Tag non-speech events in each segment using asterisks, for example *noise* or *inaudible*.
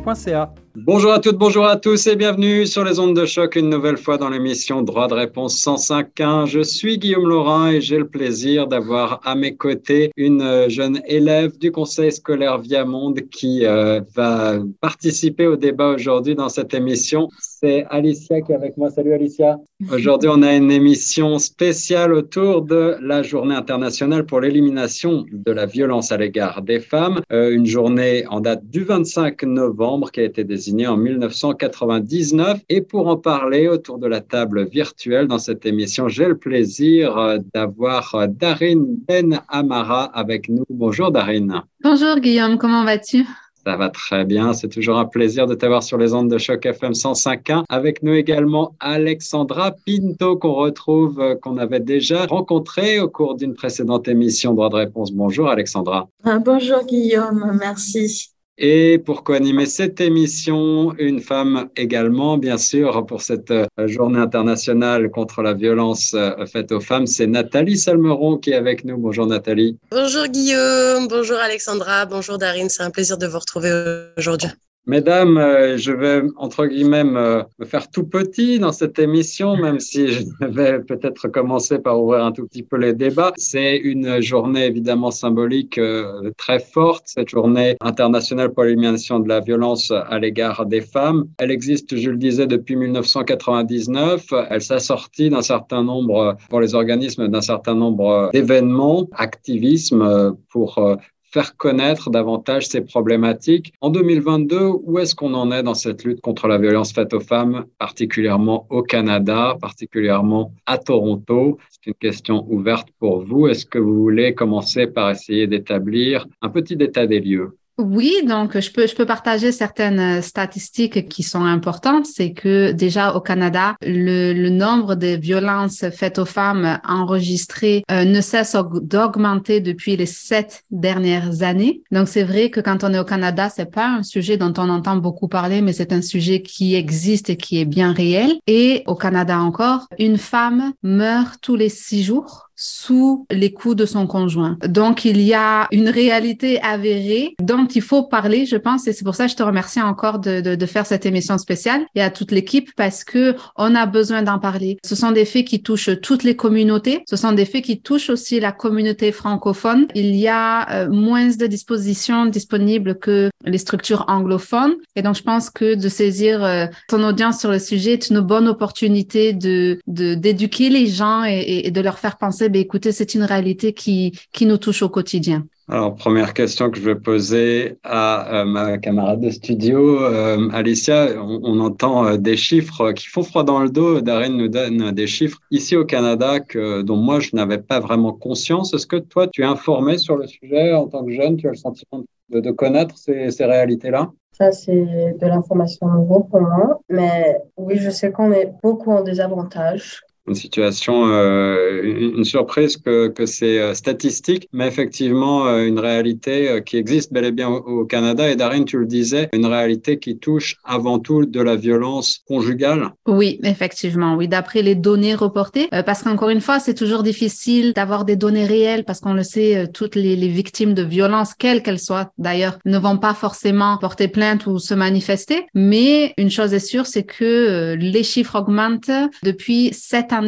chocfm.ca. Bonjour à toutes, bonjour à tous et bienvenue sur les ondes de choc une nouvelle fois dans l'émission Droit de réponse 105.1. Je suis Guillaume Laurent et j'ai le plaisir d'avoir à mes côtés une jeune élève du Conseil scolaire Viamonde qui euh, va participer au débat aujourd'hui dans cette émission. C'est Alicia qui est avec moi. Salut Alicia. Aujourd'hui, on a une émission spéciale autour de la journée internationale pour l'élimination de la violence à l'égard des femmes. Euh, une journée en date du 25 novembre qui a été désignée en 1999. Et pour en parler autour de la table virtuelle dans cette émission, j'ai le plaisir euh, d'avoir euh, Darine Ben Amara avec nous. Bonjour Darine. Bonjour Guillaume, comment vas-tu? Ça va très bien. C'est toujours un plaisir de t'avoir sur les ondes de choc FM 105.1. Avec nous également Alexandra Pinto qu'on retrouve, euh, qu'on avait déjà rencontré au cours d'une précédente émission Droit de réponse. Bonjour Alexandra. Ah, bonjour Guillaume, merci. Et pour co-animer cette émission, une femme également, bien sûr, pour cette euh, journée internationale contre la violence euh, faite aux femmes, c'est Nathalie Salmeron qui est avec nous. Bonjour Nathalie. Bonjour Guillaume, bonjour Alexandra, bonjour Darine, c'est un plaisir de vous retrouver aujourd'hui. Mesdames, euh, je vais entre guillemets me, faire tout petit dans cette émission, même si je *laughs* vais peut-être commencer par ouvrir un tout petit peu les débats. C'est une journée évidemment symbolique euh, très forte, cette journée internationale pour l'élimination de la violence à l'égard des femmes. Elle existe, je le disais, depuis 1999. Elle s'assortit d'un certain nombre, pour les organismes, d'un certain nombre d'événements, activisme pour euh, faire connaître davantage ces problématiques. En 2022, où est-ce qu'on en est dans cette lutte contre la violence faite aux femmes, particulièrement au Canada, particulièrement à Toronto? C'est une question ouverte pour vous. Est-ce que vous voulez commencer par essayer d'établir un petit état des lieux? Oui, donc je peux, je peux partager certaines statistiques qui sont importantes. C'est que déjà au Canada, le, le nombre de violences faites aux femmes enregistrées euh, ne cesse d'augmenter depuis les sept dernières années. Donc c'est vrai que quand on est au Canada, c'est pas un sujet dont on entend beaucoup parler, mais c'est un sujet qui existe et qui est bien réel. Et au Canada encore, une femme meurt tous les six jours sous les coups de son conjoint. Donc, il y a une réalité avérée dont il faut parler, je pense, et c'est pour ça que je te remercie encore de, de, de faire cette émission spéciale et à toute l'équipe parce que on a besoin d'en parler. Ce sont des faits qui touchent toutes les communautés. Ce sont des faits qui touchent aussi la communauté francophone. Il y a euh, moins de dispositions disponibles que les structures anglophones. Et donc, je pense que de saisir euh, ton audience sur le sujet est une bonne opportunité de d'éduquer les gens et de leur faire penser ben, écoutez, c'est une réalité qui, qui nous touche au quotidien. Alors, première question que je vais poser à euh, ma camarade de studio, euh, Alicia. On, entend euh, des chiffres qui font froid dans le dos. Darren nous donne des chiffres ici au Canada que, dont moi, je n'avais pas vraiment conscience. Est-ce que toi, tu es informé sur le sujet en tant que jeune? Tu as le sentiment de, de connaître ces, ces réalités-là? Ça, c'est de l'information nouveau pour moi. Mais oui, je sais qu'on est beaucoup en désavantage une situation, euh, une surprise que, que c'est euh, statistique, mais effectivement euh, une réalité qui existe bel et bien au, Canada. Et Darine, tu le disais, une réalité qui touche avant tout de la violence conjugale. Oui, effectivement, oui, d'après les données reportées, parce qu'encore une fois, c'est toujours difficile d'avoir des données réelles, parce qu'on le sait, toutes les, les victimes de violences, quelles qu'elles soient d'ailleurs, ne vont pas forcément porter plainte ou se manifester. Mais une chose est sûre, c'est que les chiffres augmentent depuis sept ans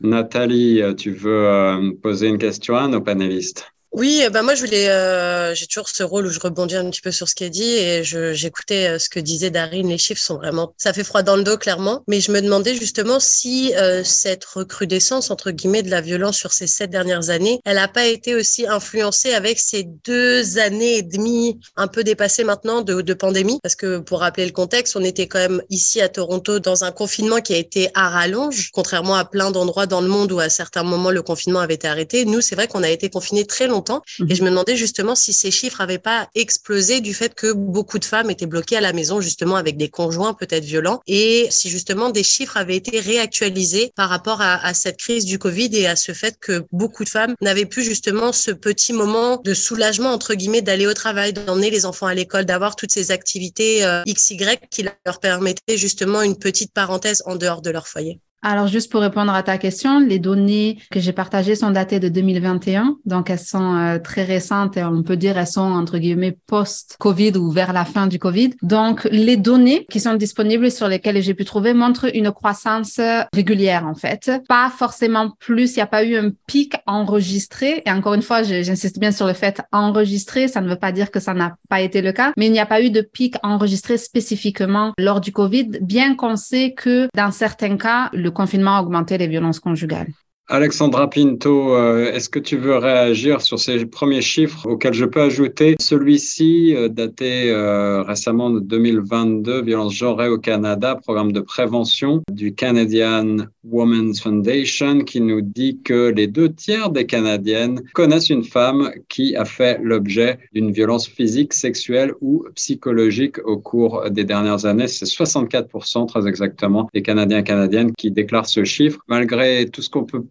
Nathalie, tu veux euh, poser une question à nos panélistes? Oui, ben moi je voulais, euh, j'ai toujours ce rôle où je rebondis un petit peu sur ce qui est dit et j'écoutais euh, ce que disait Darine. Les chiffres sont vraiment, ça fait froid dans le dos clairement. Mais je me demandais justement si euh, cette recrudescence entre guillemets de la violence sur ces sept dernières années, elle n'a pas été aussi influencée avec ces deux années et demie un peu dépassées maintenant de, de pandémie? Parce que pour rappeler le contexte, on était quand même ici à Toronto dans un confinement qui a été à rallonge, contrairement à plein d'endroits dans le monde où à certains moments le confinement avait été arrêté. Nous, c'est vrai qu'on a été confinés très longtemps longtemps. Mhm. Et je me demandais justement si ces chiffres n'avaient pas explosé du fait que beaucoup de femmes étaient bloquées à la maison, justement avec des conjoints peut-être violents, et si justement des chiffres avaient été réactualisés par rapport à, à cette crise du Covid et à ce fait que beaucoup de femmes n'avaient plus justement ce petit moment de soulagement, entre guillemets, d'aller au travail, d'emmener les enfants à l'école, d'avoir toutes ces activités euh, XY qui leur permettaient justement une petite parenthèse en dehors de leur foyer. Alors, juste pour répondre à ta question, les données que j'ai partagées sont datées de 2021, donc elles sont euh, très récentes et on peut dire elles sont entre guillemets post-Covid ou vers la fin du Covid. Donc, les données qui sont disponibles sur lesquelles j'ai pu trouver montrent une croissance régulière en fait. Pas forcément plus, il n'y a pas eu un pic enregistré. Et encore une fois, j'insiste bien sur le fait enregistré, ça ne veut pas dire que ça n'a pas été le cas, mais il n'y a pas eu de pic enregistré spécifiquement lors du Covid, bien qu'on sait que dans certains cas, confinement a augmenté les violences conjugales. Alexandra Pinto, euh, est-ce que tu veux réagir sur ces premiers chiffres auxquels je peux ajouter? Celui-ci euh, daté euh, récemment de 2022, violence genrée au Canada, programme de prévention du Canadian Women's Foundation qui nous dit que les deux tiers des Canadiennes connaissent une femme qui a fait l'objet d'une violence physique, sexuelle ou psychologique au cours des dernières années. C'est 64% très exactement des Canadiens et Canadiennes qui déclarent ce chiffre. Malgré tout ce qu'on peut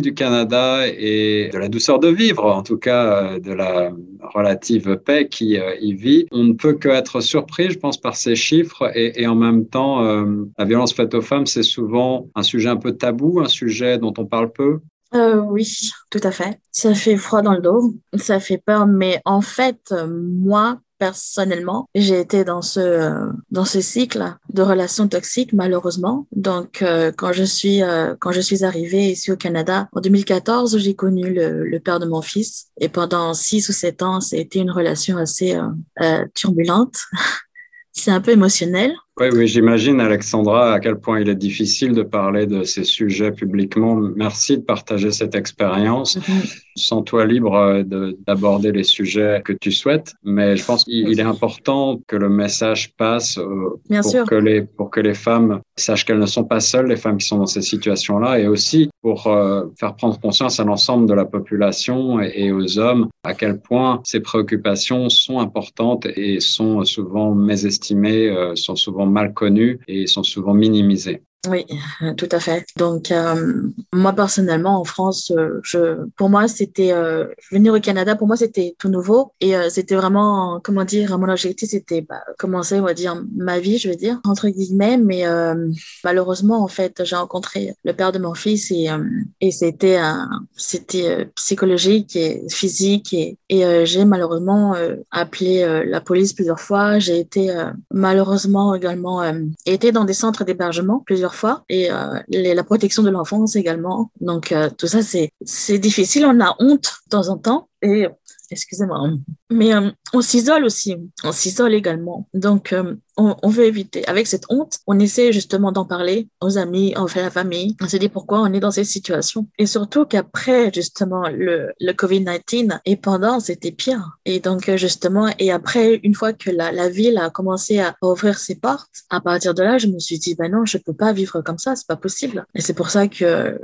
du Canada et de la douceur de vivre, en tout cas euh, de la relative paix qui euh, y vit, on ne peut qu'être surpris, je pense, par ces chiffres et, en même temps, euh, la violence faite aux femmes, c'est souvent un sujet un peu tabou, un sujet dont on parle peu. Oui, tout à fait. Ça fait froid dans le dos, ça fait peur, mais en fait, moi, personnellement, j'ai été dans ce, euh, dans ce cycle de relations toxiques, malheureusement. Donc, euh, quand je suis, euh, quand je suis arrivée ici au Canada, en 2014, j'ai connu le, le père de mon fils. Et pendant six ou sept ans, été une relation assez euh, euh, turbulente. *laughs* C'est un peu émotionnel. Oui, oui, j'imagine, Alexandra, à quel point il est difficile de parler de ces sujets publiquement. Merci de partager cette expérience. Sens-toi libre euh, de- d'aborder les sujets que tu souhaites, mais je pense qu'il il est important que le message passe euh, Bien pour sûr. que les pour que les femmes sachent qu'elles ne sont pas seules, les femmes qui sont dans ces situations-là, et aussi pour euh, faire prendre conscience à l'ensemble de la population et, et aux hommes à quel point ces préoccupations sont importantes et sont souvent mésestimées, euh, sont souvent mal connues et sont souvent minimisées. Oui, tout à fait. Donc, euh, moi, personnellement, en France, euh, je, pour moi, c'était euh, venir au Canada, pour moi, c'était tout nouveau. Et euh, c'était vraiment, comment dire, mon objectif, c'était bah, commencer, on va dire, ma vie, je veux dire, entre guillemets. Mais euh, malheureusement, en fait, j'ai rencontré le père de mon fils et, euh, et c'était c'était psychologique et physique. Et, et j'ai malheureusement appelé la police plusieurs fois. J'ai été malheureusement également été dans des centres d'hébergement plusieurs fois. Et euh, la protection de l'enfance également. Donc euh, tout ça c'est c'est difficile, on a honte de temps en temps. Et excusez-moi, mais euh, on s'isole aussi, on s'isole également. Donc euh, on, veut éviter. Avec cette honte, on essaie justement d'en parler aux amis, envers la famille. On se dit pourquoi on est dans cette situation. Et surtout qu'après justement le, le COVID-19 et pendant c'était pire. Et donc euh, justement et après une fois que la, la ville a commencé à ouvrir ses portes, à partir de là je me suis dit ben non je peux pas vivre comme ça, c'est pas possible. Et c'est pour ça que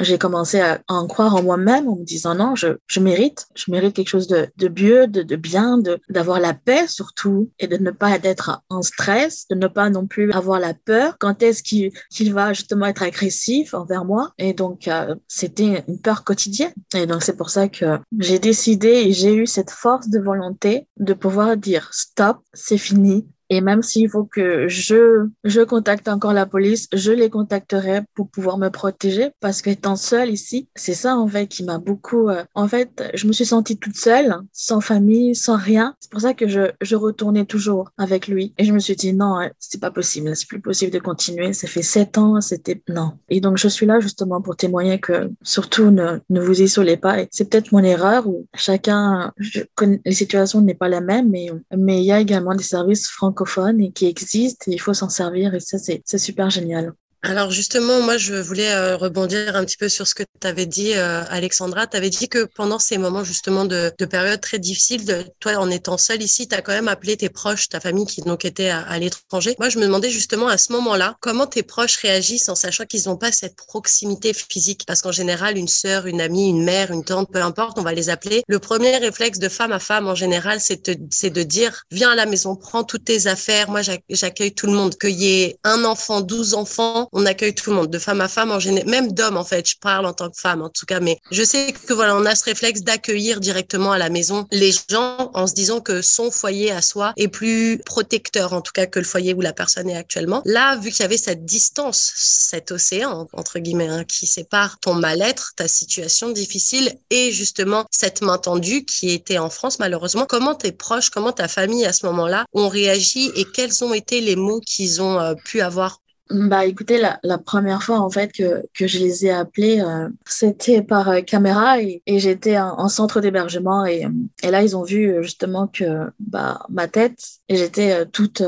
j'ai commencé à en croire en moi-même en me disant non je, je mérite, je mérite quelque chose de, de mieux, de, de bien, de d'avoir la paix surtout et de ne pas être en stress, de ne pas non plus avoir la peur. Quand est-ce qu'il qu'il va justement être agressif envers moi? Et donc euh, c'était une peur quotidienne. Et donc c'est pour ça que j'ai décidé et j'ai eu cette force de volonté de pouvoir dire stop, c'est fini, et même s'il faut que je, je contacte encore la police, je les contacterai pour pouvoir me protéger parce qu'étant seule ici, c'est ça en fait qui m'a beaucoup... euh, en fait, je me suis sentie toute seule, sans famille, sans rien. C'est pour ça que je, je retournais toujours avec lui. Et je me suis dit non, hein, c'est pas possible, c'est plus possible de continuer. Ça fait sept ans, c'était... Non. Et donc je suis là justement pour témoigner que surtout ne, ne vous isolez pas. C'est peut-être mon erreur où chacun... Je les situations n'est pas la même, mais mais il y a également des services francophones et qui existent et il faut s'en servir et ça c'est super génial. Alors justement, moi, je voulais euh, rebondir un petit peu sur ce que tu avais dit, euh, Alexandra. Tu avais dit que pendant ces moments justement de, de période très difficile, de, toi, en étant seule ici, tu as quand même appelé tes proches, ta famille qui donc était à, à l'étranger. Moi, je me demandais justement à ce moment-là, comment tes proches réagissent en sachant qu'ils n'ont pas cette proximité physique? Parce qu'en général, une sœur, une amie, une mère, une tante, peu importe, on va les appeler. Le premier réflexe de femme à femme, en général, c'est de dire, viens à la maison, prends toutes tes affaires. Moi, j'accueille tout le monde. Qu'il y ait un enfant, douze enfants, on accueille tout le monde, de femme à femme en général, même d'homme en fait. Je parle en tant que femme en tout cas, mais je sais que voilà, on a ce réflexe d'accueillir directement à la maison les gens en se disant que son foyer à soi est plus protecteur en tout cas que le foyer où la personne est actuellement. Là, vu qu'il y avait cette distance, cet océan entre guillemets hein, qui sépare ton mal-être, ta situation difficile et justement cette main tendue qui était en France malheureusement, comment tes proches, comment ta famille à ce moment-là ont réagi et quels ont été les mots qu'ils ont euh, pu avoir bah écoutez, la, la, première fois en fait que, que je les ai appelés, euh, c'était par euh, caméra et, et j'étais en, centre d'hébergement et, et là ils ont vu euh, justement que bah ma tête et j'étais toute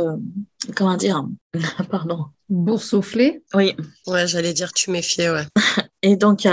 comment dire *laughs* pardon boursouflée. Oui. Ouais, j'allais dire tu méfiais, ouais. *laughs* et donc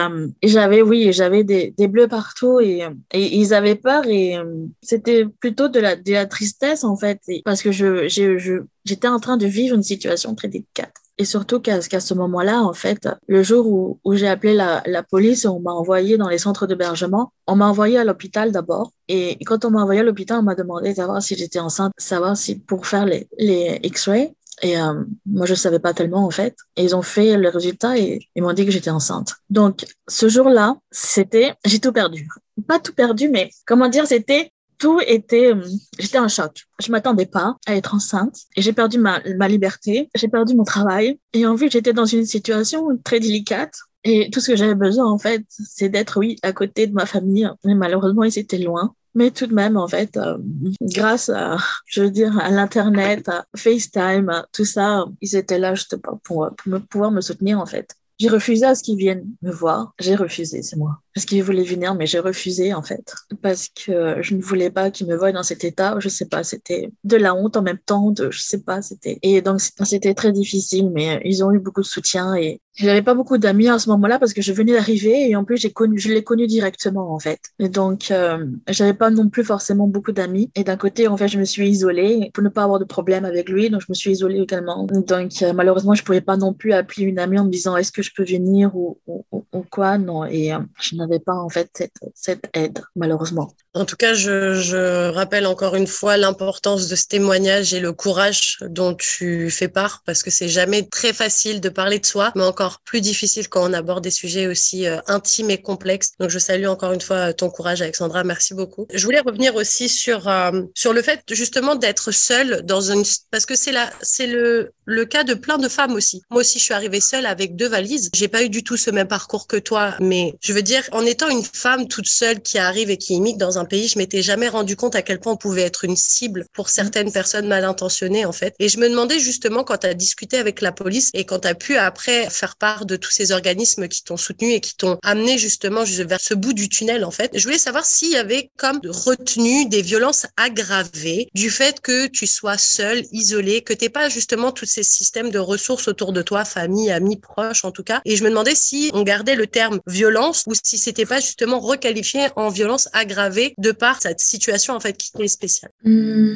j'avais oui j'avais des, des bleus partout et, et ils avaient peur et c'était plutôt de la de la tristesse en fait parce que je je j'étais en train de vivre une situation très délicate. Et surtout qu'à ce moment-là, en fait, le jour où, où j'ai appelé la, la, police, on m'a envoyé dans les centres d'hébergement. On m'a envoyé à l'hôpital d'abord. Et quand on m'a envoyé à l'hôpital, on m'a demandé de savoir si j'étais enceinte, savoir si pour faire les, les X-rays. Et euh, moi, je savais pas tellement en fait. Et ils ont fait le résultat et ils m'ont dit que j'étais enceinte. Donc, ce jour-là, c'était, j'ai tout perdu. Pas tout perdu, mais comment dire, c'était tout était, euh, j'étais en choc. Je m'attendais pas à être enceinte et j'ai perdu ma, ma liberté, j'ai perdu mon travail et en vue j'étais dans une situation très délicate et tout ce que j'avais besoin en fait, c'est d'être oui à côté de ma famille. Mais malheureusement ils étaient loin. Mais tout de même, en fait, euh, grâce à, je veux dire, à l'Internet, à FaceTime, à tout ça, ils étaient là juste pour, pour, pour me, pouvoir me soutenir, en fait. J'ai refusé à ce qu'ils viennent me voir. J'ai refusé, c'est moi parce qu'il voulait venir, mais j'ai refusé en fait, parce que je ne voulais pas qu'il me voie dans cet état. Je sais pas, c'était de la honte en même temps, de, je sais pas, c'était et donc c'était très difficile, mais ils ont eu beaucoup de soutien et j'avais pas beaucoup d'amis à ce moment-là parce que je venais d'arriver et en plus j'ai connu, je l'ai connu directement en fait. Donc euh, j'avais pas non plus forcément beaucoup d'amis. Et d'un côté en fait je me suis isolée pour ne pas avoir de problème avec lui, donc je me suis isolée également. Donc euh, malheureusement je pouvais pas non plus appeler une amie en me disant est-ce que je peux venir ou, ou, ou quoi? Non et euh, je n'avais pas en fait cette, cette aide, malheureusement. En tout cas, je, je rappelle encore une fois l'importance de ce témoignage et le courage dont tu fais part, parce que c'est jamais très facile de parler de soi, mais encore plus difficile quand on aborde des sujets aussi euh, intimes et complexes. Donc, je salue encore une fois ton courage, Alexandra. Merci beaucoup. Je voulais revenir aussi sur euh, sur le fait justement d'être seule dans une, parce que c'est là, c'est le le cas de plein de femmes aussi. Moi aussi, je suis arrivée seule avec deux valises. J'ai pas eu du tout ce même parcours que toi, mais je veux dire, en étant une femme toute seule qui arrive et qui imite dans un pays, je m'étais jamais rendu compte à quel point on pouvait être une cible pour certaines personnes mal intentionnées, en fait. Et je me demandais justement quand tu as discuté avec la police et quand tu as pu après faire part de tous ces organismes qui t'ont soutenu et qui t'ont amené justement vers ce bout du tunnel, en fait. Je voulais savoir s'il y avait comme retenu des violences aggravées du fait que tu sois seule, isolée, que t'es pas justement tous ces systèmes de ressources autour de toi, famille, amis, proches, en tout cas. Et je me demandais si on gardait le terme violence ou si c'était pas justement requalifié en violence aggravée de par cette situation en fait qui est spéciale mmh,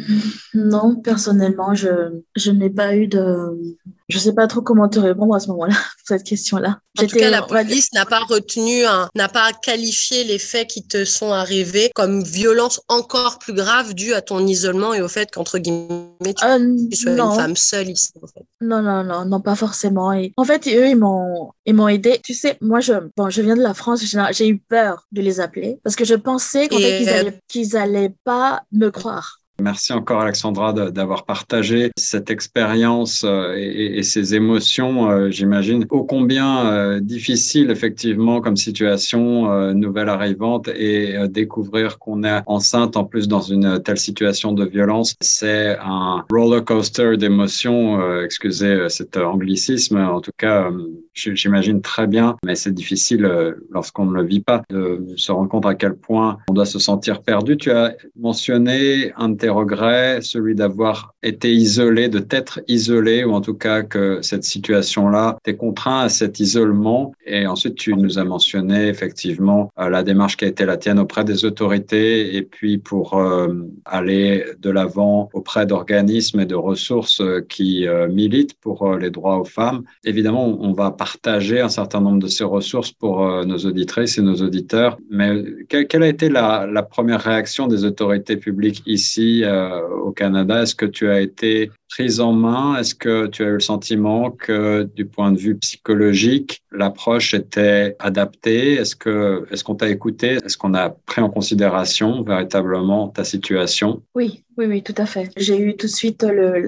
Non, personnellement, je, je n'ai pas eu de... Je sais pas trop comment te répondre à ce moment-là, *laughs* pour cette question-là. En tout cas, la police n'a pas retenu, n'a pas qualifié les faits qui te sont arrivés comme violence encore plus grave due à ton isolement et au fait qu'entre guillemets, tu, euh, sois une femme seule ici. En fait. Non, non, non, non, pas forcément. Et en fait, eux, ils m'ont, ils m'ont aidé. Tu sais, moi, je, bon, je viens de la France, j'ai eu peur de les appeler parce que je pensais qu'ils allaient, qu'ils allaient pas me croire. Merci encore Alexandra d'avoir partagé cette expérience euh, et, ces émotions, euh, j'imagine, ô combien euh, difficile effectivement comme situation, nouvelle arrivante et découvrir qu'on est enceinte en plus dans une telle situation de violence, c'est un roller coaster d'émotions, excusez cet anglicisme, en tout cas j'imagine très bien, mais c'est difficile lorsqu'on ne le vit pas de se rendre compte à quel point on doit se sentir perdu. Tu as mentionné un de regrets, celui d'avoir été isolé, de t'être isolé, ou en tout cas que cette situation-là t'est contraint à cet isolement. Et ensuite, tu nous as mentionné effectivement euh, la démarche qui a été la tienne auprès des autorités et puis pour euh, aller de l'avant auprès d'organismes et de ressources qui militent pour les droits aux femmes. Évidemment, on va partager un certain nombre de ces ressources pour nos auditrices et nos auditeurs. Mais quelle a été la première réaction des autorités publiques ici euh, au Canada Est-ce que tu as été prise en main? Est-ce que tu as eu le sentiment que du point de vue psychologique, l'approche était adaptée? Est-ce que est-ce qu'on t'a écouté? Est-ce qu'on a pris en considération véritablement ta situation? Oui, oui, oui, tout à fait. J'ai eu tout de suite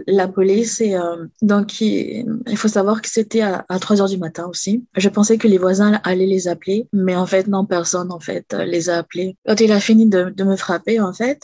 la police et euh, donc il, faut savoir que c'était à, à 3 heures du matin aussi. Je pensais que les voisins allaient les appeler, mais en fait non, personne en fait les a appelés. Quand il a fini de, de me frapper en fait,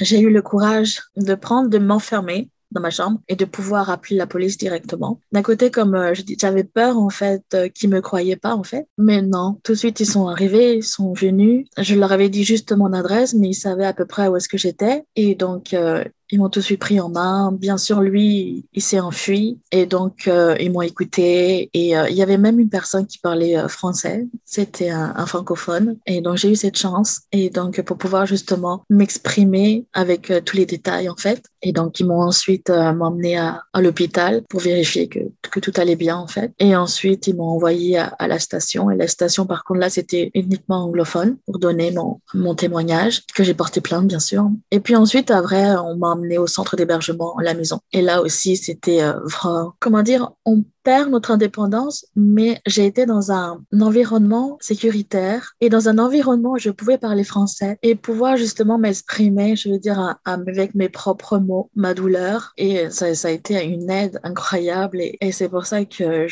j'ai eu le courage de prendre, de m'enfermer dans ma chambre et de pouvoir appeler la police directement. D'un côté, comme euh, j'avais peur en fait euh, qu'ils me croyaient pas en fait, mais non, tout de suite ils sont arrivés, ils sont venus. Je leur avais dit juste mon adresse, mais ils savaient à peu près où est-ce que j'étais et donc euh, ils m'ont tout de pris en main. Bien sûr, lui, il s'est enfui et donc euh, ils m'ont écouté. Et euh, il y avait même une personne qui parlait euh, français. C'était un, francophone. Et donc j'ai eu cette chance. Et donc pour pouvoir justement m'exprimer avec tous les détails en fait. Et donc ils m'ont ensuite m'emmené à, à l'hôpital pour vérifier que, que tout allait bien en fait. Et ensuite ils m'ont envoyé à, à, la station. Et la station par contre là c'était uniquement anglophone pour donner mon, mon témoignage que j'ai porté plainte bien sûr. Et puis ensuite après on m'a au centre d'hébergement, la maison. Et là aussi, c'était euh, comment dire, on perd notre indépendance, mais j'ai été dans un, environnement sécuritaire et dans un environnement où je pouvais parler français et pouvoir justement m'exprimer, je veux dire, avec mes propres mots, ma douleur. Et ça, a été une aide incroyable. Et, c'est pour ça que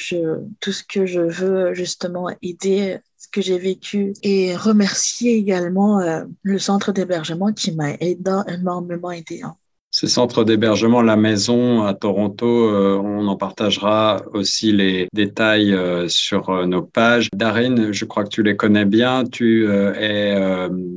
tout ce que je veux justement aider ce que j'ai vécu et remercier également euh, le centre d'hébergement qui m'a énormément aidé. Hein. Ces centres d'hébergement, la maison à Toronto, euh, on en partagera aussi les détails euh, sur euh, nos pages. Darine, je crois que tu les connais bien. Tu es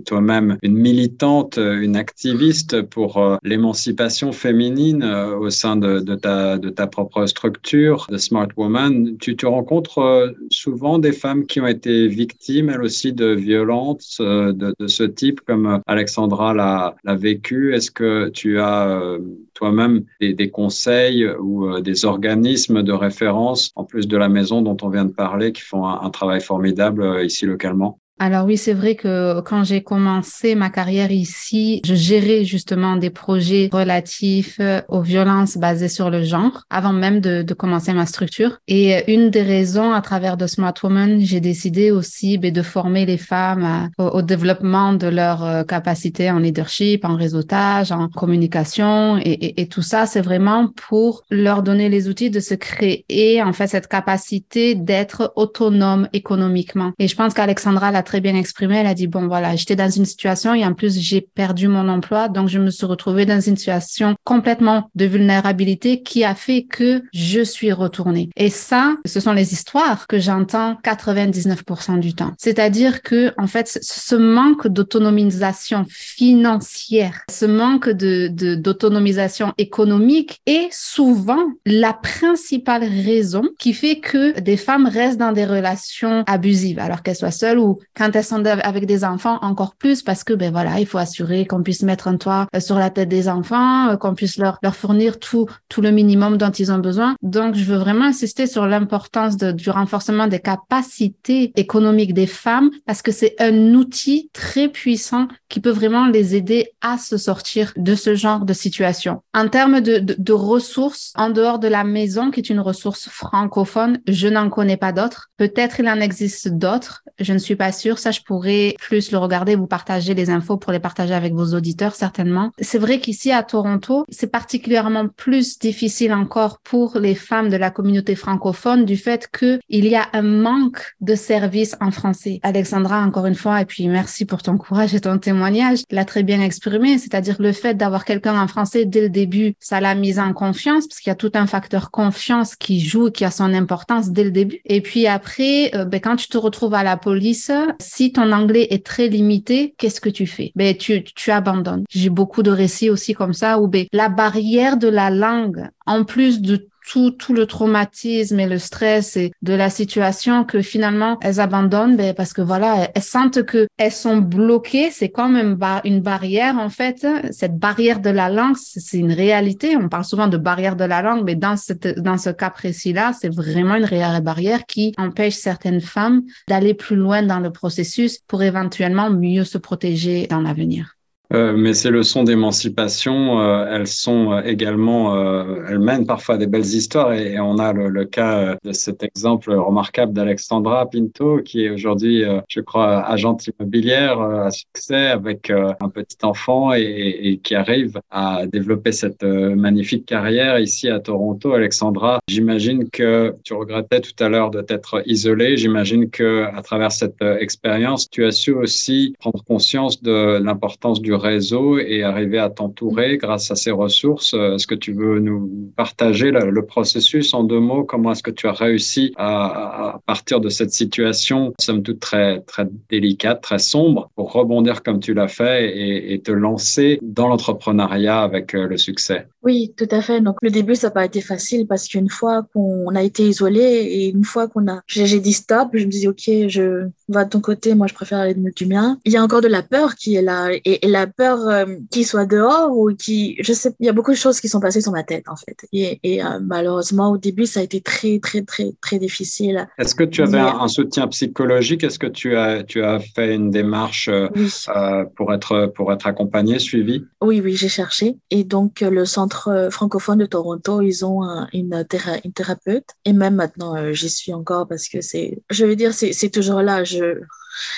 toi-même une militante, une activiste pour l'émancipation féminine au sein de, de, ta, de ta propre structure, de Smart Woman. Tu, tu rencontres souvent des femmes qui ont été victimes, elles aussi, de violences de, de ce type, comme Alexandra l'a vécu. Est-ce que tu as euh, toi-même des, conseils ou euh, des organismes de référence, en plus de la maison dont on vient de parler, qui font un travail formidable euh, ici localement alors oui, c'est vrai que quand j'ai commencé ma carrière ici, je gérais justement des projets relatifs aux violences basées sur le genre avant même de, commencer ma structure. Et une des raisons à travers de Smart Woman, j'ai décidé aussi ben, de former les femmes au, développement de leurs euh, capacités en leadership, en réseautage, en communication et tout ça, c'est vraiment pour leur donner les outils de se créer en fait cette capacité d'être autonome économiquement. Et je pense qu'Alexandra l'a très bien exprimé. Elle a dit, bon, voilà, j'étais dans une situation et en plus, j'ai perdu mon emploi. Donc, je me suis retrouvée dans une situation complètement de vulnérabilité qui a fait que je suis retournée. Et ça, ce sont les histoires que j'entends 99% du temps. C'est-à-dire que, en fait, ce manque d'autonomisation financière, ce manque de, d'autonomisation économique est souvent la principale raison qui fait que des femmes restent dans des relations abusives, alors qu'elles soient seules ou quand elles sont avec des enfants, encore plus parce que, ben voilà, il faut assurer qu'on puisse mettre un toit euh, sur la tête des enfants, euh, qu'on puisse leur, leur fournir tout, tout le minimum dont ils ont besoin. Donc, je veux vraiment insister sur l'importance du renforcement des capacités économiques des femmes parce que c'est un outil très puissant qui peut vraiment les aider à se sortir de ce genre de situation. En termes de, de, de ressources, en dehors de la maison, qui est une ressource francophone, je n'en connais pas d'autres. Peut-être il en existe d'autres. Je ne suis pas sûre ça, je pourrais plus le regarder, vous partager les infos pour les partager avec vos auditeurs, certainement. C'est vrai qu'ici à Toronto, c'est particulièrement plus difficile encore pour les femmes de la communauté francophone du fait qu'il y a un manque de services en français. Alexandra, encore une fois, et puis merci pour ton courage et ton témoignage, l'a très bien exprimé, c'est-à-dire le fait d'avoir quelqu'un en français dès le début, ça l'a mise en confiance, parce qu'il y a tout un facteur confiance qui joue, qui a son importance dès le début. Et puis après, euh, ben, quand tu te retrouves à la police, si ton anglais est très limité, qu'est-ce que tu fais? Ben tu tu abandonnes. J'ai beaucoup de récits aussi comme ça où ben la barrière de la langue en plus de tout, tout le traumatisme et le stress et de la situation que finalement elles abandonnent ben, parce que voilà, elles sentent que elles sont bloquées. C'est comme une, une barrière en fait. Cette barrière de la langue, c'est une réalité. On parle souvent de barrière de la langue, mais dans, cette, dans ce cas précis-là, c'est vraiment une réelle barrière qui empêche certaines femmes d'aller plus loin dans le processus pour éventuellement mieux se protéger dans l'avenir. Euh, mais ces leçons d'émancipation, euh, elles sont euh, également, elles mènent parfois des belles histoires et, on a le, cas de cet exemple remarquable d'Alexandra Pinto qui est aujourd'hui, je crois, agente immobilière à succès avec un petit enfant et, et, qui arrive à développer cette magnifique carrière ici à Toronto. Alexandra, j'imagine que tu regrettais tout à l'heure de t'être isolée. J'imagine que à travers cette expérience, tu as su aussi prendre conscience de l'importance du réseau et arriver à t'entourer grâce à ces ressources. Euh, est-ce que tu veux nous partager le, processus en deux mots? Comment est-ce que tu as réussi à, partir de cette situation, somme toute très, très délicate, très sombre, pour rebondir comme tu l'as fait et, te lancer dans l'entrepreneuriat avec euh, le succès? Oui, tout à fait. Donc le début, ça n'a pas été facile parce qu'une fois qu'on a été isolé et une fois qu'on a, j'ai dit stop, je me dis ok, je va de ton côté, moi je préfère aller du mien. Il y a encore de la peur qui est là et, et la peur euh, qu'il soit dehors ou qui, je sais, il y a beaucoup de choses qui sont passées sur ma tête en fait. Et, et euh, malheureusement au début ça a été très très très très difficile. Est-ce que tu avais un, soutien psychologique? Est-ce que tu as tu as fait une démarche euh, pour être pour être accompagné, suivi Oui oui j'ai cherché et donc le centre francophone de Toronto ils ont une, une thérapeute et même maintenant j'y suis encore parce que c'est, je veux dire c'est toujours là. Je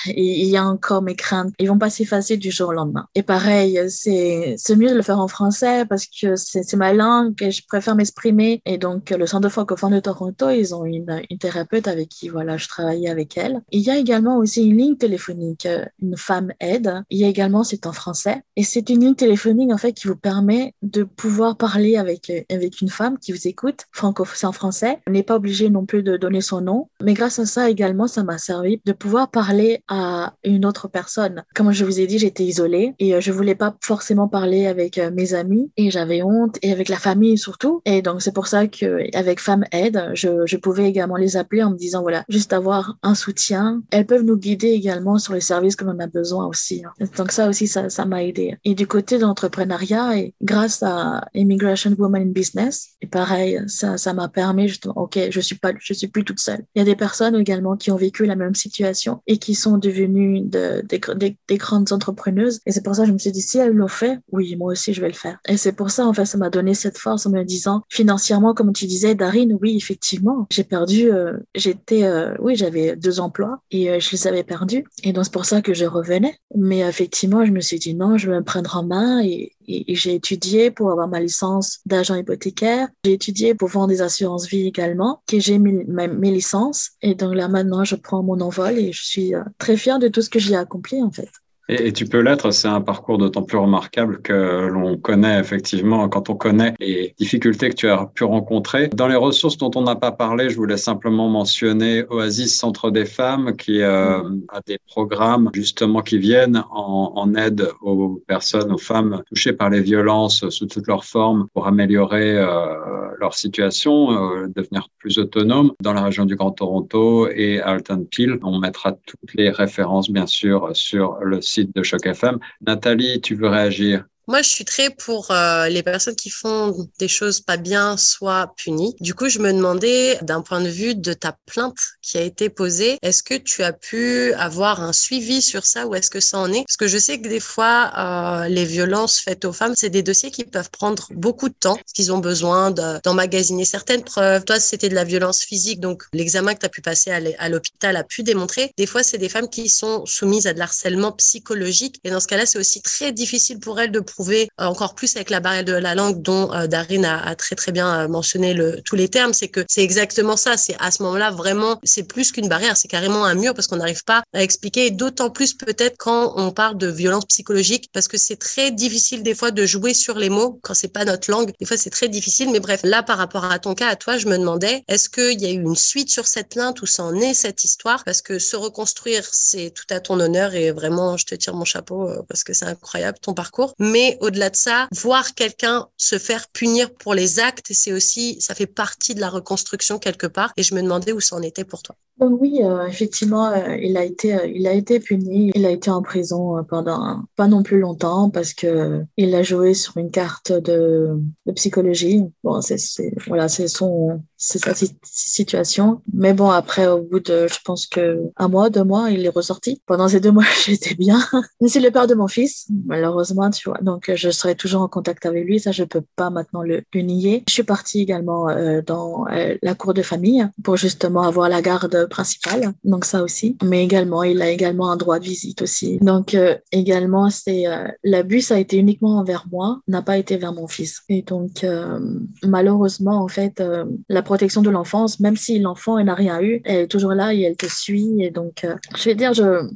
il y a encore mes craintes. Ils vont pas s'effacer du jour au lendemain. Et pareil, c'est mieux de le faire en français parce que c'est ma langue et je préfère m'exprimer. Et donc, le Centre francophone de Toronto, ils ont une, thérapeute avec qui, voilà, je travaillais avec elle. Il y a également aussi une ligne téléphonique, une femme aide. Il y a également, c'est en français. Et c'est une ligne téléphonique, en fait, qui vous permet de pouvoir parler avec, avec une femme qui vous écoute. Francophone en français. On n'est pas obligé non plus de donner son nom. Mais grâce à ça également, ça m'a servi de pouvoir parler à une autre personne. Comme je vous ai dit, j'étais isolée et euh, je voulais pas forcément parler avec euh, mes amis et j'avais honte et avec la famille surtout. Et donc c'est pour ça que avec Femme Aide, je, pouvais également les appeler en me disant voilà, juste avoir un soutien. Elles peuvent nous guider également sur les services que l'on a besoin aussi. Hein. Donc ça aussi, ça, ça m'a aidé. Et du côté de l'entrepreneuriat, et grâce à Immigration Women in Business, et pareil, ça, ça m'a permis justement, ok, je suis pas, je suis plus toute seule. Il y a des personnes également qui ont vécu la même situation et qui sont devenues de, des, grandes entrepreneuses. Et c'est pour ça que je me suis dit, si elles l'ont fait, oui, moi aussi, je vais le faire. Et c'est pour ça, en fait, ça m'a donné cette force en me disant, financièrement, comme tu disais, Darine, oui, effectivement, j'ai perdu, euh, j'étais, euh, oui, j'avais deux emplois et euh, je les avais perdus. Et donc, c'est pour ça que je revenais. Mais effectivement, je me suis dit, non, je vais me prendre en main et, et, j'ai étudié pour avoir ma licence d'agent hypothécaire. J'ai étudié pour vendre des assurances vie également, que j'ai mes, mes, licences. Et donc là, maintenant, je prends mon envol et je suis euh, très fière de tout ce que j'ai accompli, en fait. Et, tu peux l'être, c'est un parcours d'autant plus remarquable que l'on connaît effectivement, quand on connaît les difficultés que tu as pu rencontrer. Dans les ressources dont on n'a pas parlé, je voulais simplement mentionner Oasis Centre des femmes, qui euh, a des programmes justement qui viennent en, aide aux personnes, aux femmes touchées par les violences sous toutes leurs formes pour améliorer euh, leur situation, euh, devenir plus autonome dans la région du Grand Toronto et Alton Peel. On mettra toutes les références bien sûr sur le site de Choc FM. Nathalie, tu veux réagir? Moi, je suis très pour euh, les personnes qui font des choses pas bien soient punies. Du coup, je me demandais, d'un point de vue de ta plainte qui a été posée, est-ce que tu as pu avoir un suivi sur ça ou est-ce que ça en est? Parce que je sais que des fois, euh, les violences faites aux femmes, c'est des dossiers qui peuvent prendre beaucoup de temps, parce qu'ils ont besoin d'emmagasiner certaines preuves. Toi, c'était de la violence physique, donc l'examen que tu as pu passer à l'hôpital a pu démontrer. Des fois, c'est des femmes qui sont soumises à de l'harcèlement psychologique, et dans ce cas-là, c'est aussi très difficile pour elles de retrouver encore plus avec la barrière de la langue dont euh, Darine a, très très bien euh, mentionné le, tous les termes. C'est que c'est exactement ça. C'est à ce moment-là vraiment, c'est plus qu'une barrière, c'est carrément un mur parce qu'on n'arrive pas à expliquer. D'autant plus peut-être quand on parle de violence psychologique parce que c'est très difficile des fois de jouer sur les mots quand c'est pas notre langue. Des fois c'est très difficile. Mais bref, là par rapport à ton cas, à toi, je me demandais est-ce qu'il y a eu une suite sur cette plainte ou ça en est cette histoire? Parce que se reconstruire, c'est tout à ton honneur et vraiment, je te tire mon chapeau euh, parce que c'est incroyable ton parcours. Mais au-delà de ça, voir quelqu'un se faire punir pour les actes, c'est aussi, ça fait partie de la reconstruction quelque part. Et je me demandais où ça en était pour toi. Donc oui, euh, effectivement, euh, il a été, euh, il a été puni. Il a été en prison pendant pas non plus longtemps parce que il a joué sur une carte de, de psychologie. Bon, c'est, voilà, c'est son, c'est sa situation. Mais bon, après, au bout de, je pense que un mois, deux mois, il est ressorti. Pendant ces deux mois, *laughs* j'étais bien. Mais c'est le père de mon fils, malheureusement, tu vois. Donc je serai toujours en contact avec lui. Ça, je peux pas maintenant le, le nier. Je suis partie également dans la cour de famille pour justement avoir la garde principal, donc ça aussi. Mais également, il a également un droit de visite aussi. Donc euh, également, c'est euh, l'abus a été uniquement envers moi, n'a pas été vers mon fils. Et donc euh, malheureusement, en fait, la protection de l'enfance, même si l'enfant n'a rien eu, elle est toujours là et elle te suit. Et donc, je vais dire, je,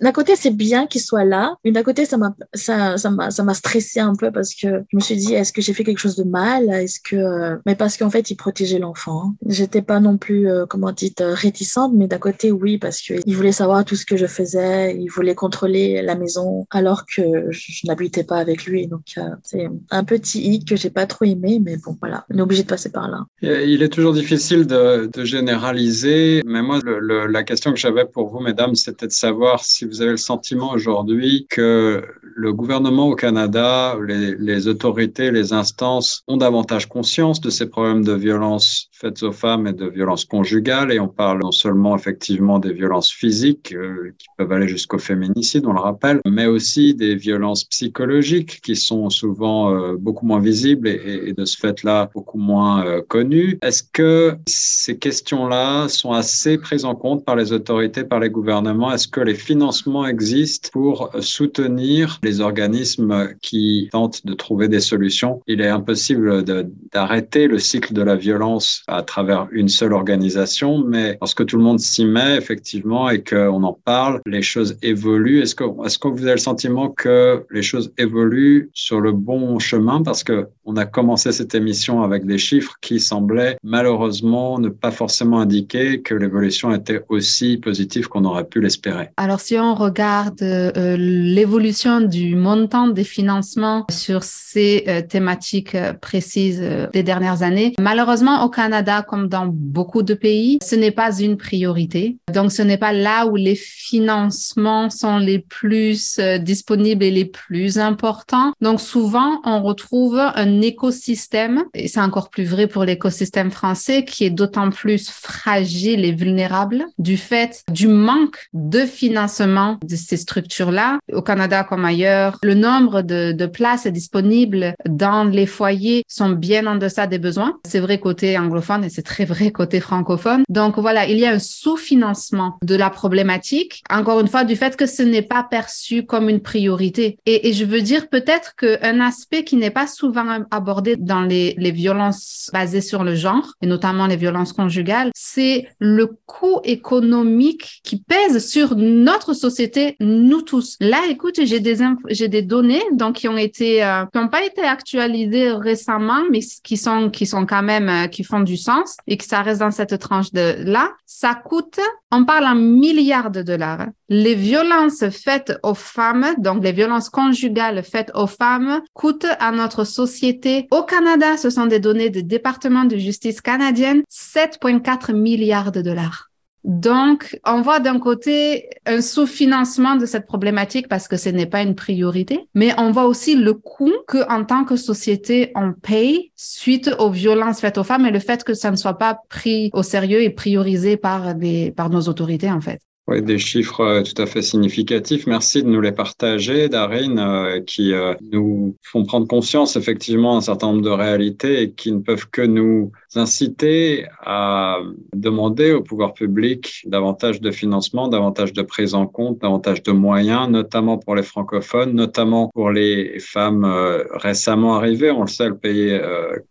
d'un côté c'est bien qu'il soit là, mais d'un côté ça m'a ça ça m'a ça m'a stressé un peu parce que je me suis dit est-ce que j'ai fait quelque chose de mal? Est-ce que mais parce qu'en fait il protégeait l'enfant. J'étais pas non plus comment dire réticente mais d'un côté, oui, parce qu'il voulait savoir tout ce que je faisais, il voulait contrôler la maison alors que je, n'habitais pas avec lui. Donc, euh, c'est un petit hic que j'ai pas trop aimé, mais bon, voilà, on est obligé de passer par là. Il est toujours difficile de, généraliser, mais moi, la question que j'avais pour vous, mesdames, c'était de savoir si vous avez le sentiment aujourd'hui que le gouvernement au Canada, les, les autorités, les instances ont davantage conscience de ces problèmes de violence faites aux femmes et de violence conjugale, et on parle non seulement effectivement des violences physiques euh, qui peuvent aller jusqu'au féminicide, on le rappelle, mais aussi des violences psychologiques qui sont souvent euh, beaucoup moins visibles et, et, de ce fait-là beaucoup moins euh, connues. Est-ce que ces questions-là sont assez prises en compte par les autorités, par les gouvernements? Est-ce que les financements existent pour soutenir les organismes qui tentent de trouver des solutions Il est impossible d'arrêter le cycle de la violence à travers une seule organisation, mais lorsque tout le monde s'y met effectivement et qu'on en parle, les choses évoluent. Est-ce que, est-ce que vous avez le sentiment que les choses évoluent sur le bon chemin? Parce que on a commencé cette émission avec des chiffres qui semblaient malheureusement ne pas forcément indiquer que l'évolution était aussi positive qu'on aurait pu l'espérer. Alors si on regarde euh, l'évolution du montant des financements sur ces euh, thématiques euh, précises des dernières années, malheureusement au Canada comme dans beaucoup de pays, ce n'est pas une priorité. Donc, ce n'est pas là où les financements sont les plus euh, disponibles et les plus importants. Donc, souvent, on retrouve un écosystème, et c'est encore plus vrai pour l'écosystème français, qui est d'autant plus fragile et vulnérable du fait du manque de financement de ces structures-là. Au Canada comme ailleurs, le nombre de, places disponibles dans les foyers sont bien en deçà des besoins. C'est vrai côté anglophone et c'est très vrai côté francophone. Donc voilà, il y a un sous-financement de la problématique, encore une fois, du fait que ce n'est pas perçu comme une priorité. Et, et je veux dire peut-être qu'un aspect qui n'est pas souvent abordé dans les, les violences basées sur le genre, et notamment les violences conjugales, c'est le coût économique qui pèse sur notre société, nous tous. Là, écoute, j'ai des, j'ai des données donc qui ont été, euh, qui n'ont pas été actualisées récemment, mais qui sont, qui sont quand même, euh, qui font du sens et que ça reste dans cette tranche de là. Ça coûte, on parle en milliards de dollars. Les violences faites aux femmes, donc les violences conjugales faites aux femmes, coûtent à notre société. Au Canada, ce sont des données du département de justice canadienne, 7,4 milliards de dollars. Donc, on voit d'un côté un sous-financement de cette problématique parce que ce n'est pas une priorité, mais on voit aussi le coût que, en tant que société, on paye suite aux violences faites aux femmes et le fait que ça ne soit pas pris au sérieux et priorisé par des, par nos autorités, en fait. Oui, des chiffres euh, tout à fait significatifs. Merci de nous les partager, Darine, euh, qui euh, nous font prendre conscience effectivement d'un certain nombre de réalités et qui ne peuvent que nous inciter à demander au pouvoir public davantage de financement, davantage de prise en compte, davantage de moyens, notamment pour les francophones, notamment pour les femmes récemment arrivées. On le sait, le pays,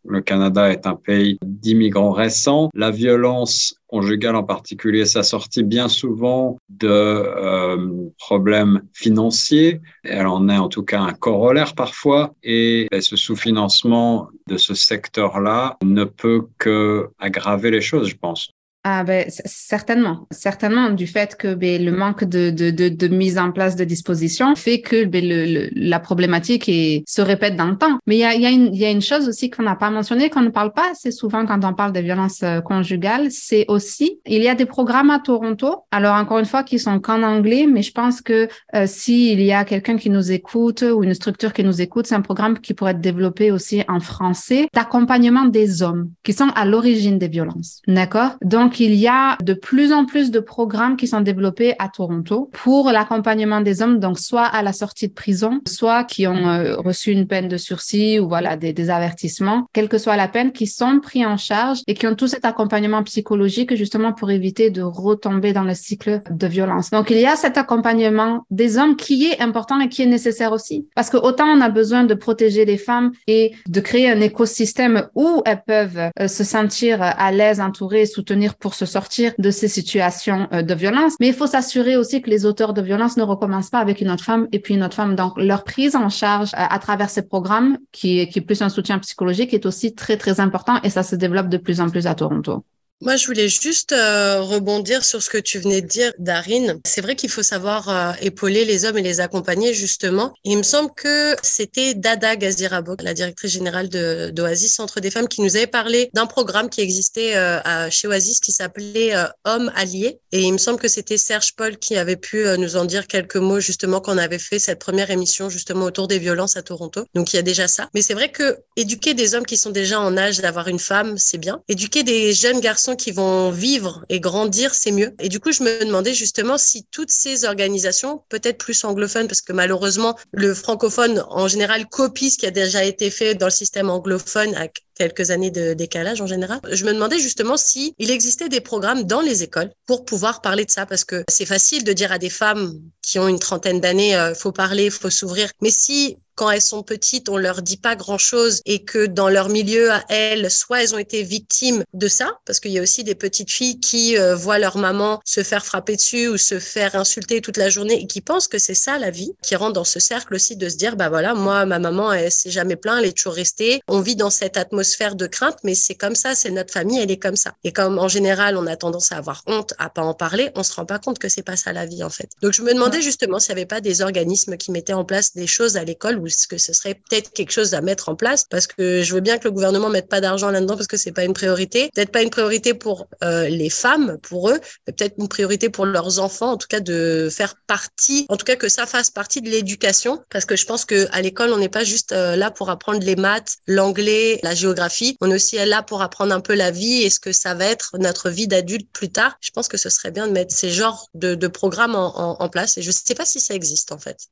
le Canada est un pays d'immigrants récents. La violence conjugale en particulier s'assortit bien souvent de euh, problèmes financiers. Elle en est en tout cas un corollaire parfois. Et ce sous-financement de ce secteur-là ne peut que aggraver les choses, je pense. Ah ben, certainement, certainement du fait que ben, le manque de, de, de, de, mise en place de dispositions fait que ben, le, la problématique est, se répète dans le temps. Mais il y a, y, a une, y a une chose aussi qu'on n'a pas mentionné, qu'on ne parle pas assez souvent quand on parle de violence euh, conjugale, c'est aussi, il y a des programmes à Toronto, alors encore une fois, qui sont qu'en anglais, mais je pense que euh, s'il y a quelqu'un qui nous écoute ou une structure qui nous écoute, c'est un programme qui pourrait être développé aussi en français, d'accompagnement des hommes qui sont à l'origine des violences. D'accord? Donc, il y a de plus en plus de programmes qui sont développés à Toronto pour l'accompagnement des hommes, donc soit à la sortie de prison, soit qui ont euh, reçu une peine de sursis ou voilà des, des, avertissements, quelle que soit la peine, qui sont pris en charge et qui ont tout cet accompagnement psychologique justement pour éviter de retomber dans le cycle de violence. Donc il y a cet accompagnement des hommes qui est important et qui est nécessaire aussi, parce que autant on a besoin de protéger les femmes et de créer un écosystème où elles peuvent euh, se sentir à l'aise, entourées, soutenir pour se sortir de ces situations euh, de violence. Mais il faut s'assurer aussi que les auteurs de violence ne recommencent pas avec une autre femme et puis une autre femme. Donc, leur prise en charge euh, à travers ces programmes, qui, qui est plus un soutien psychologique, est aussi très, très important et ça se développe de plus en plus à Toronto. Moi, je voulais juste euh, rebondir sur ce que tu venais de dire, Darine. C'est vrai qu'il faut savoir euh, épauler les hommes et les accompagner, justement. Il me semble que c'était Dada Gazirabo, la directrice générale d'Oasis Centre des Femmes, qui nous avait parlé d'un programme qui existait euh, chez Oasis qui s'appelait Hommes Alliés. Et il me semble que c'était Serge Paul qui avait pu nous en dire quelques mots, justement, qu'on avait fait cette première émission, justement, autour des violences à Toronto. Donc, il y a déjà ça. Mais c'est vrai que éduquer des hommes qui sont déjà en âge d'avoir une femme, c'est bien. Éduquer des jeunes garçons qui vont vivre et grandir, c'est mieux. Et du coup, je me demandais justement si toutes ces organisations, peut-être plus anglophones, parce que malheureusement, le francophone en général copie ce qui a déjà été fait dans le système anglophone quelques années de décalage en général. Je me demandais justement si il existait des programmes dans les écoles pour pouvoir parler de ça parce que c'est facile de dire à des femmes qui ont une trentaine d'années, euh, faut parler, faut s'ouvrir. Mais si quand elles sont petites, on leur dit pas grand chose et que dans leur milieu à elles, soit elles ont été victimes de ça, parce qu'il y a aussi des petites filles qui euh, voient leur maman se faire frapper dessus ou se faire insulter toute la journée et qui pensent que c'est ça la vie, qui rentrent dans ce cercle aussi de se dire, bah voilà, moi, ma maman, elle s'est jamais plaint, elle est toujours restée. On vit dans cette atmosphère de crainte, mais c'est comme ça, c'est notre famille, elle est comme ça. Et comme en général, on a tendance à avoir honte, à pas en parler, on se rend pas compte que c'est pas ça la vie, en fait. Donc, je me demandais justement s'il y avait pas des organismes qui mettaient en place des choses à l'école est-ce que ce serait peut-être quelque chose à mettre en place? Parce que je veux bien que le gouvernement mette pas d'argent là-dedans parce que c'est pas une priorité. Peut-être pas une priorité pour euh, les femmes, pour eux, mais peut-être une priorité pour leurs enfants, en tout cas de faire partie, en tout cas que ça fasse partie de l'éducation parce que je pense que à l'école on n'est pas juste euh, là pour apprendre les maths, l'anglais, la géographie. On est aussi là pour apprendre un peu la vie et ce que ça va être notre vie d'adulte plus tard. Je pense que ce serait bien de mettre ces genres de, programmes en, place et je sais pas si ça existe en fait.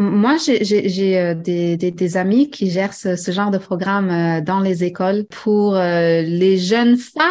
Moi, j'ai euh, des, amis qui gèrent ce, ce, genre de programme euh, dans les écoles pour euh, les jeunes femmes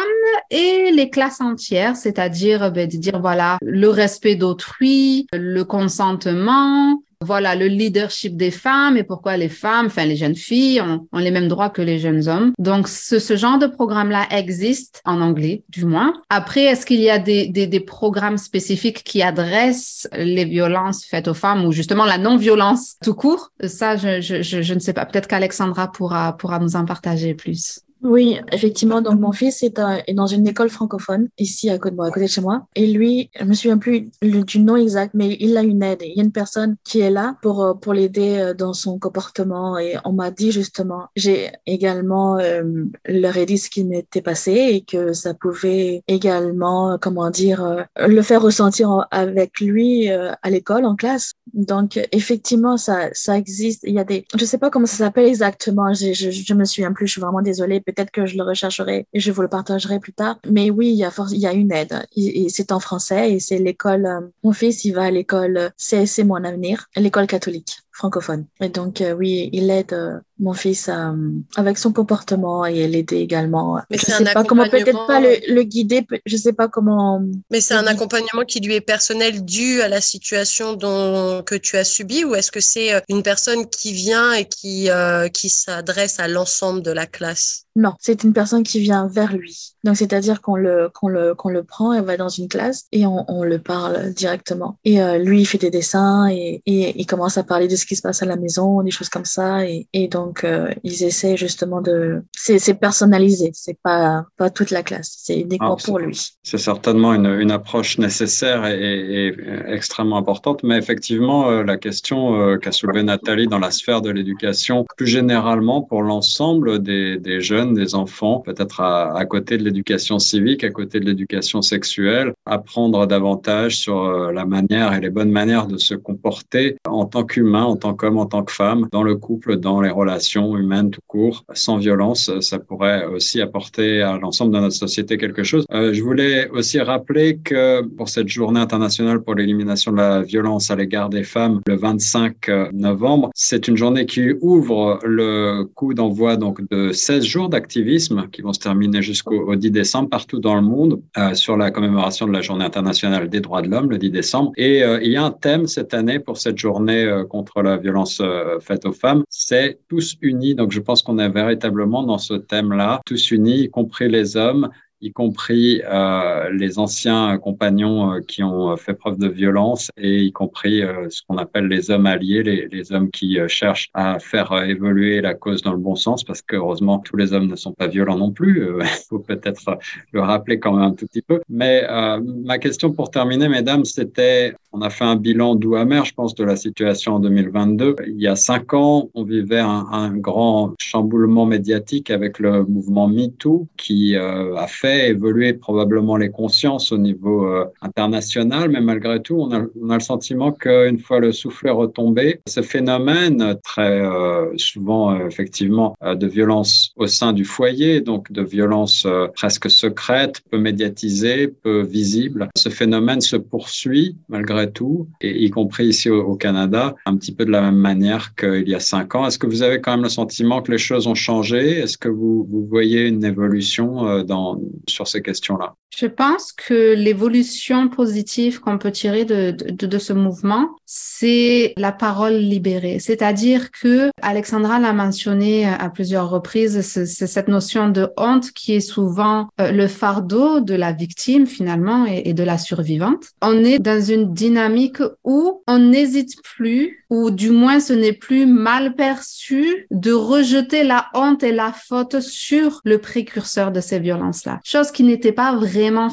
et les classes entières, c'est-à-dire ben, de dire, voilà, le respect d'autrui, le consentement, voilà, le leadership des femmes et pourquoi les femmes, enfin les jeunes filles ont, ont les mêmes droits que les jeunes hommes. Donc, ce, ce genre de programme-là existe en anglais, du moins. Après, est-ce qu'il y a des, des, des, programmes spécifiques qui adressent les violences faites aux femmes ou justement la non-violence tout court? Ça, je, je, je, je ne sais pas. Peut-être qu'Alexandra pourra, pourra nous en partager plus. Oui, effectivement. Donc, mon fils est, dans une école francophone, ici à côté, à côté de chez moi. Et lui, je me souviens plus du nom exact, mais il a une aide. Il y a une personne qui est là pour, euh, pour l'aider euh, dans son comportement. Et on m'a dit justement, j'ai également euh, leur ai dit ce qui m'était passé et que ça pouvait également, comment dire, euh, le faire ressentir avec lui à l'école, en classe. Donc, effectivement, ça, ça existe. Il y a des, je sais pas comment ça s'appelle exactement. Je, je, je me souviens plus. Je suis vraiment désolée peut-être que je le rechercherai et je vous le partagerai plus tard. Mais oui, il y a, il y a une aide. Et, c'est en français et c'est l'école. Euh, mon fils, il va à l'école CSC Mon Avenir, l'école catholique francophone. Et donc, euh, oui, il aide euh, mon fils euh, avec son comportement et l'aide également. Mais je sais pas comment, peut-être pas le, guider, je sais pas comment. Mais c'est un accompagnement qui lui est personnel dû à la situation dont, que tu as subi ou est-ce que c'est une personne qui vient et qui, qui s'adresse à l'ensemble de la classe? Non, c'est une personne qui vient vers lui. Donc, c'est-à-dire qu'on le, qu'on le, qu'on le prend, et va dans une classe et on, on le parle directement. Et lui, il fait des dessins et, et il commence à parler de ce qui se passe à la maison, des choses comme ça. Et, et donc, euh, ils essaient justement de... C'est personnalisé, c'est pas, pas toute la classe, c'est uniquement ah, pour lui. C'est certainement une, une, approche nécessaire et, et, extrêmement importante, mais effectivement, euh, la question euh, qu'a soulevée Nathalie dans la sphère de l'éducation, plus généralement pour l'ensemble des, des, jeunes, des enfants, peut-être à, à, côté de l'éducation civique, à côté de l'éducation sexuelle, apprendre davantage sur la manière et les bonnes manières de se comporter en tant qu'humain, en tant qu'homme, en tant que femme, dans le couple, dans les relations humaines tout court, sans violence. Ça pourrait aussi apporter à l'ensemble de notre société quelque chose. Euh, je voulais aussi rappeler que pour cette journée internationale pour l'élimination de la violence à l'égard des femmes, le 25 novembre, c'est une journée qui ouvre le coup d'envoi donc de 16 jours d'activisme qui vont se terminer jusqu'au 10 décembre partout dans le monde euh, sur la commémoration de la journée internationale des droits de l'homme le 10 décembre. Et euh, il y a un thème cette année pour cette journée euh, contre la violence euh, faite aux femmes, c'est tous unis. Donc je pense qu'on est véritablement dans ce thème-là, tous unis, y compris les hommes, y compris euh, les anciens compagnons euh, qui ont fait preuve de violence et y compris euh, ce qu'on appelle les hommes alliés, les, les hommes qui euh, cherchent à faire évoluer la cause dans le bon sens, parce que heureusement tous les hommes ne sont pas violents non plus. *laughs* Il faut peut-être le rappeler quand même un tout petit peu. Mais ma question pour terminer, mesdames, c'était, on a fait un bilan doux amer, je pense, de la situation en 2022. Il y a cinq ans, on vivait un, grand chamboulement médiatique avec le mouvement MeToo qui a fait évoluer probablement les consciences au niveau euh, international, mais malgré tout, on a, le sentiment qu'une fois le souffle retombé, ce phénomène très euh, souvent euh, effectivement de violence au sein du foyer, donc de violence presque secrète, peu médiatisée, peu visible, ce phénomène se poursuit malgré tout, et y compris ici au, au Canada, un petit peu de la même manière qu'il y a cinq ans. Est-ce que vous avez quand même le sentiment que les choses ont changé? Est-ce que vous, vous voyez une évolution dans, sur ces questions-là? Je pense que l'évolution positive qu'on peut tirer de, de, ce mouvement, c'est la parole libérée. C'est-à-dire que Alexandra l'a mentionné à plusieurs reprises, c'est cette notion de honte qui est souvent euh, le fardeau de la victime finalement et, et de la survivante. On est dans une dynamique où on n'hésite plus, ou du moins ce n'est plus mal perçu de rejeter la honte et la faute sur le précurseur de ces violences-là chose qui n'était pas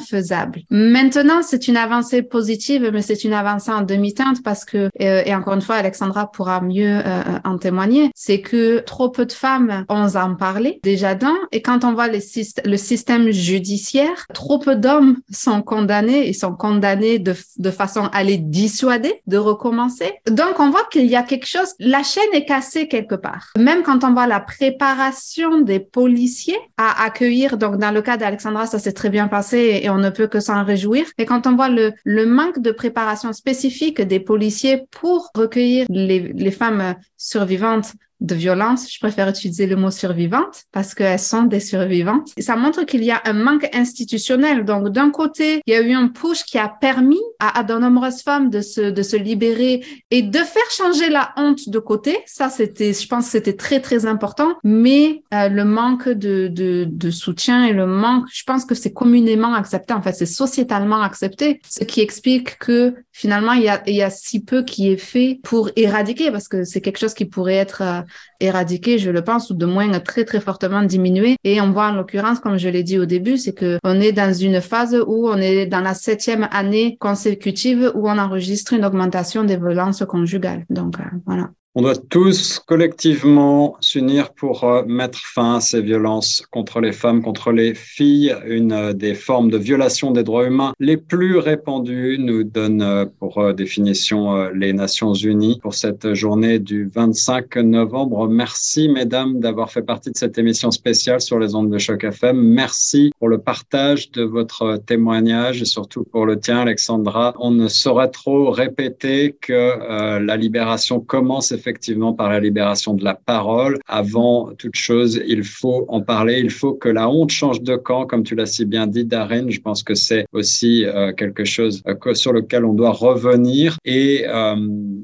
faisable. Maintenant, c'est une avancée positive, mais c'est une avancée en demi-teinte parce que, euh, et encore une fois, Alexandra pourra mieux euh, en témoigner, c'est que trop peu de femmes osent en parler déjà d'un, et quand on voit les le système judiciaire, trop peu d'hommes sont condamnés et sont condamnés de façon à les dissuader de recommencer. Donc, on voit qu'il y a quelque chose, la chaîne est cassée quelque part. Même quand on voit la préparation des policiers à accueillir, donc dans le cas d'Alexandra, ça s'est très bien passé et on ne peut que s'en réjouir. Mais quand on voit le, manque de préparation spécifique des policiers pour recueillir les femmes survivantes de violence, je préfère utiliser le mot survivante parce qu'elles sont des survivantes. Et ça montre qu'il y a un manque institutionnel. Donc, d'un côté, il y a eu un push qui a permis à, à de nombreuses femmes de se, de se libérer et de faire changer la honte de côté. Ça, c'était, je pense, c'était très, très important. Mais euh, le manque de, de, de soutien et le manque, je pense que c'est communément accepté. En fait, c'est sociétalement accepté. Ce qui explique que finalement, il y a, il y a si peu qui est fait pour éradiquer parce que c'est quelque chose qui pourrait être euh, éradiquer, je le pense, ou de moins très très fortement diminuer. Et on voit en l'occurrence, comme je l'ai dit au début, c'est que on est dans une phase où on est dans la septième année consécutive où on enregistre une augmentation des violences conjugales. Donc euh, voilà. On doit tous collectivement s'unir pour euh, mettre fin à ces violences contre les femmes, contre les filles. Une euh, des formes de violation des droits humains les plus répandues nous donne euh, pour définition les Nations Unies pour cette journée du 25 novembre. Merci mesdames d'avoir fait partie de cette émission spéciale sur les ondes de choc FM. Merci pour le partage de votre témoignage et surtout pour le tien Alexandra. On ne saurait trop répéter que la libération commence effectivement par la libération de la parole. Avant toute chose, il faut en parler. Il faut que la honte change de camp, comme tu l'as si bien dit, Darren. Je pense que c'est aussi euh, quelque chose euh, sur lequel on doit revenir. Et euh,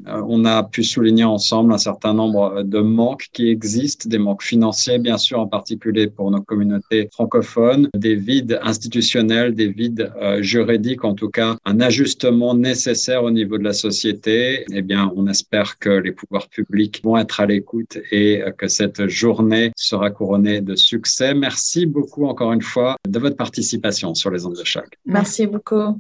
on a pu souligner ensemble un certain nombre de manques qui existent, des manques financiers, bien sûr, en particulier pour nos communautés francophones, des vides institutionnels, des vides juridiques, en tout cas, un ajustement nécessaire au niveau de la société. Eh bien, on espère que les pouvoirs publics vont être à l'écoute et que cette journée sera couronnée de succès. Merci beaucoup encore une fois de votre participation sur les ondes de choc. Merci beaucoup.